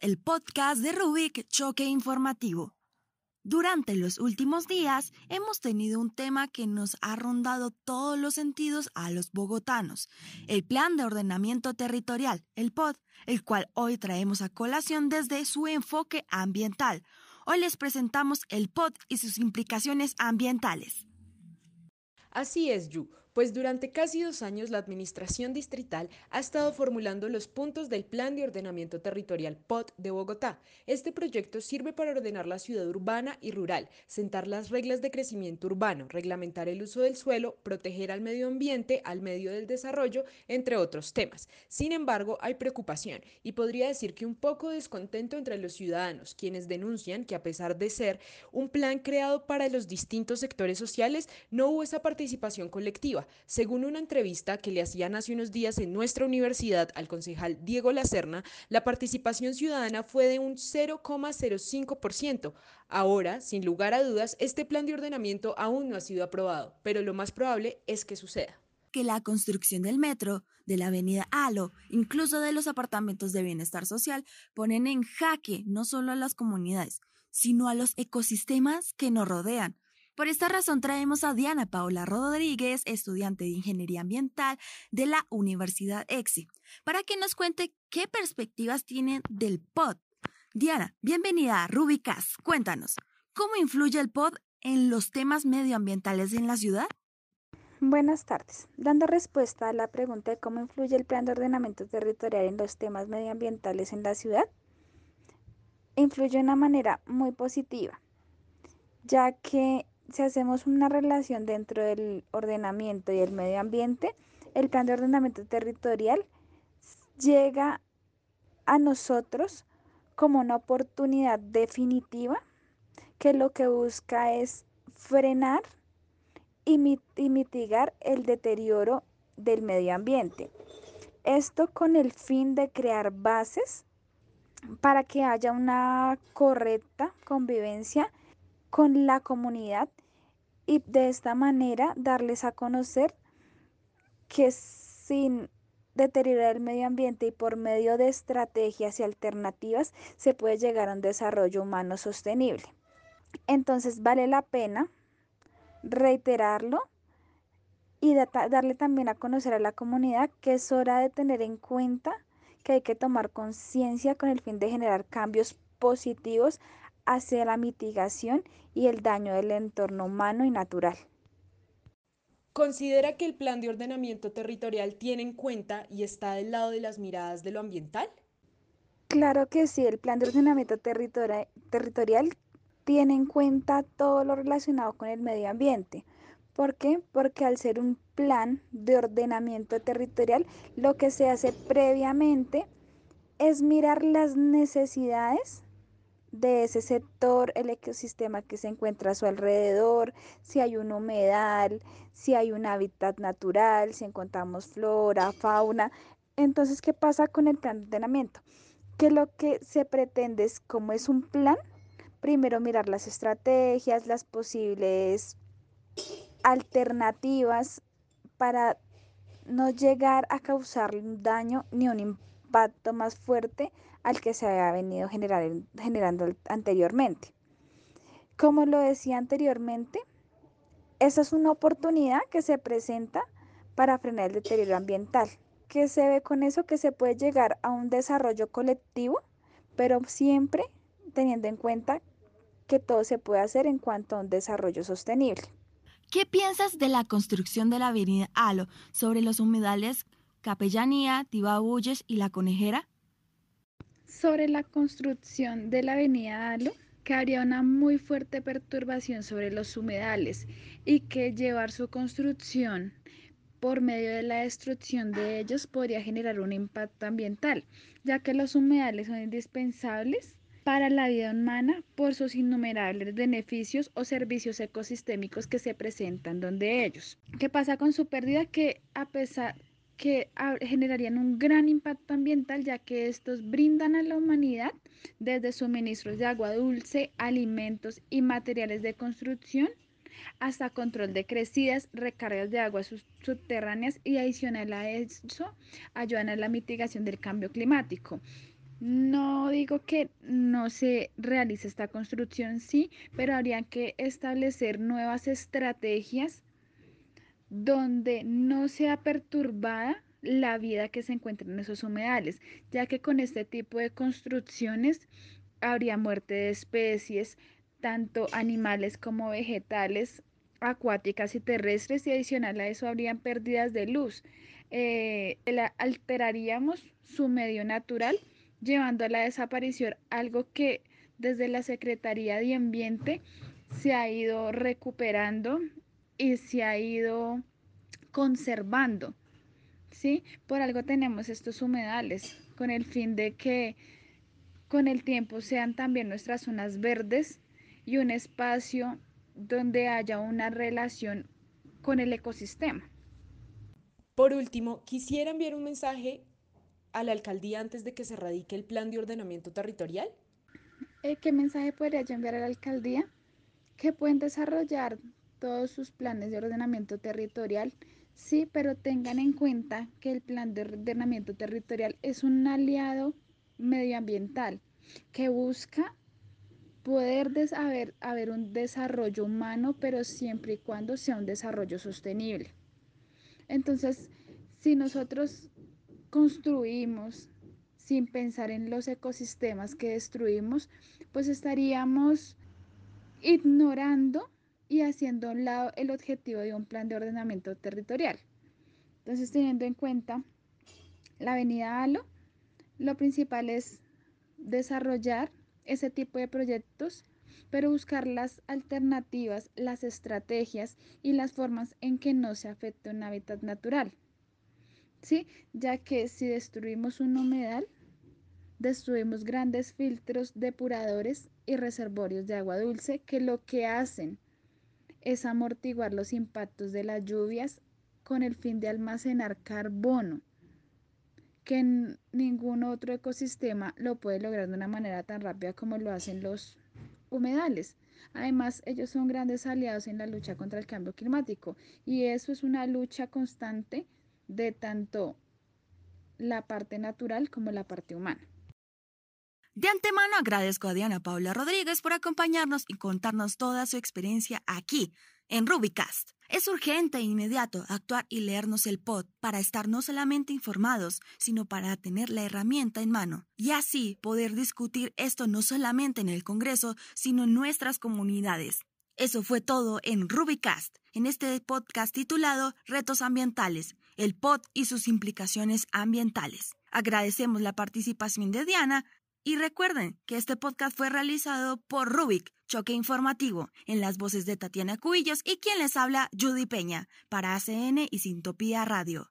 el podcast de Rubik Choque Informativo. Durante los últimos días hemos tenido un tema que nos ha rondado todos los sentidos a los bogotanos, el Plan de Ordenamiento Territorial, el POD, el cual hoy traemos a colación desde su enfoque ambiental. Hoy les presentamos el POD y sus implicaciones ambientales. Así es, Yu pues durante casi dos años la Administración Distrital ha estado formulando los puntos del Plan de Ordenamiento Territorial POT de Bogotá. Este proyecto sirve para ordenar la ciudad urbana y rural, sentar las reglas de crecimiento urbano, reglamentar el uso del suelo, proteger al medio ambiente, al medio del desarrollo, entre otros temas. Sin embargo, hay preocupación y podría decir que un poco descontento entre los ciudadanos, quienes denuncian que a pesar de ser un plan creado para los distintos sectores sociales, no hubo esa participación colectiva según una entrevista que le hacían hace unos días en nuestra universidad al concejal Diego Lacerna, la participación ciudadana fue de un 0,05%. Ahora, sin lugar a dudas, este plan de ordenamiento aún no ha sido aprobado, pero lo más probable es que suceda que la construcción del metro, de la avenida Alo, incluso de los apartamentos de bienestar social, ponen en jaque no solo a las comunidades, sino a los ecosistemas que nos rodean, por esta razón traemos a Diana Paola Rodríguez, estudiante de Ingeniería Ambiental de la Universidad EXI, para que nos cuente qué perspectivas tienen del POD. Diana, bienvenida a Rubicas. Cuéntanos, ¿cómo influye el POD en los temas medioambientales en la ciudad? Buenas tardes. Dando respuesta a la pregunta de cómo influye el plan de ordenamiento territorial en los temas medioambientales en la ciudad, influye de una manera muy positiva, ya que si hacemos una relación dentro del ordenamiento y el medio ambiente, el plan de ordenamiento territorial llega a nosotros como una oportunidad definitiva que lo que busca es frenar y, mitigar el deterioro del medio ambiente. Esto con el fin de crear bases para que haya una correcta convivencia con la comunidad y de esta manera darles a conocer que sin deteriorar el medio ambiente y por medio de estrategias y alternativas se puede llegar a un desarrollo humano sostenible. Entonces vale la pena reiterarlo y darle también a conocer a la comunidad que es hora de tener en cuenta que hay que tomar conciencia con el fin de generar cambios positivos hacia la mitigación y el daño del entorno humano y natural. ¿Considera que el plan de ordenamiento territorial tiene en cuenta y está del lado de las miradas de lo ambiental? Claro que sí, el plan de ordenamiento territorial tiene en cuenta todo lo relacionado con el medio ambiente. ¿Por qué? Porque al ser un plan de ordenamiento territorial, lo que se hace previamente es mirar las necesidades de ese sector, el ecosistema que se encuentra a su alrededor, si hay un humedal, si hay un hábitat natural, si encontramos flora, fauna. Entonces, ¿qué pasa con el plan de ordenamiento? Que lo que se pretende es, como es un plan, primero mirar las estrategias, las posibles alternativas para no llegar a causar un daño ni un impacto más fuerte al que se había venido generando anteriormente. Como lo decía anteriormente, esa es una oportunidad que se presenta para frenar el deterioro ambiental. que se ve con eso? Que se puede llegar a un desarrollo colectivo, pero siempre teniendo en cuenta que todo se puede hacer en cuanto a un desarrollo sostenible. ¿Qué piensas de la construcción de la avenida Alo sobre los humedales Capellanía, Tibabuyes y La Conejera? Sobre la construcción de la avenida Alo, que habría una muy fuerte perturbación sobre los humedales y que llevar su construcción por medio de la destrucción de ellos podría generar un impacto ambiental, ya que los humedales son indispensables para la vida humana por sus innumerables beneficios o servicios ecosistémicos que se presentan donde ellos. ¿Qué pasa con su pérdida? Que a pesar que generarían un gran impacto ambiental ya que estos brindan a la humanidad desde suministros de agua dulce, alimentos y materiales de construcción hasta control de crecidas, recargas de aguas subterráneas y adicional a eso ayudan a la mitigación del cambio climático. No digo que no se realice esta construcción, sí, pero habría que establecer nuevas estrategias donde no sea perturbada la vida que se encuentra en esos humedales, ya que con este tipo de construcciones habría muerte de especies, tanto animales como vegetales, acuáticas y terrestres, y adicional a eso habrían pérdidas de luz. Eh, alteraríamos su medio natural llevando a la desaparición algo que desde la Secretaría de Ambiente se ha ido recuperando y se ha ido conservando. ¿sí? Por algo tenemos estos humedales, con el fin de que con el tiempo sean también nuestras zonas verdes y un espacio donde haya una relación con el ecosistema. Por último, quisiera enviar un mensaje a la alcaldía antes de que se radique el plan de ordenamiento territorial? Eh, ¿Qué mensaje podría yo enviar a la alcaldía? Que pueden desarrollar todos sus planes de ordenamiento territorial, sí, pero tengan en cuenta que el plan de ordenamiento territorial es un aliado medioambiental que busca poder haber, haber un desarrollo humano, pero siempre y cuando sea un desarrollo sostenible. Entonces, si nosotros construimos sin pensar en los ecosistemas que destruimos, pues estaríamos ignorando y haciendo a un lado el objetivo de un plan de ordenamiento territorial. Entonces, teniendo en cuenta la avenida Halo, lo principal es desarrollar ese tipo de proyectos, pero buscar las alternativas, las estrategias y las formas en que no se afecte un hábitat natural. ¿sí? Ya que si destruimos un humedal, destruimos grandes filtros depuradores y reservorios de agua dulce que lo que hacen es amortiguar los impactos de las lluvias con el fin de almacenar carbono, que ningún otro ecosistema lo puede lograr de una manera tan rápida como lo hacen los humedales. Además, ellos son grandes aliados en la lucha contra el cambio climático y eso es una lucha constante de tanto la parte natural como la parte humana. De antemano agradezco a Diana Paula Rodríguez por acompañarnos y contarnos toda su experiencia aquí, en Rubicast. Es urgente e inmediato actuar y leernos el pod para estar no solamente informados, sino para tener la herramienta en mano y así poder discutir esto no solamente en el Congreso, sino en nuestras comunidades. Eso fue todo en Rubicast, en este podcast titulado Retos Ambientales, el POT y sus implicaciones ambientales. Agradecemos la participación de Diana y recuerden que este podcast fue realizado por Rubik, Choque Informativo, en las voces de Tatiana Cubillos y quien les habla, Judy Peña, para ACN y Sintopía Radio.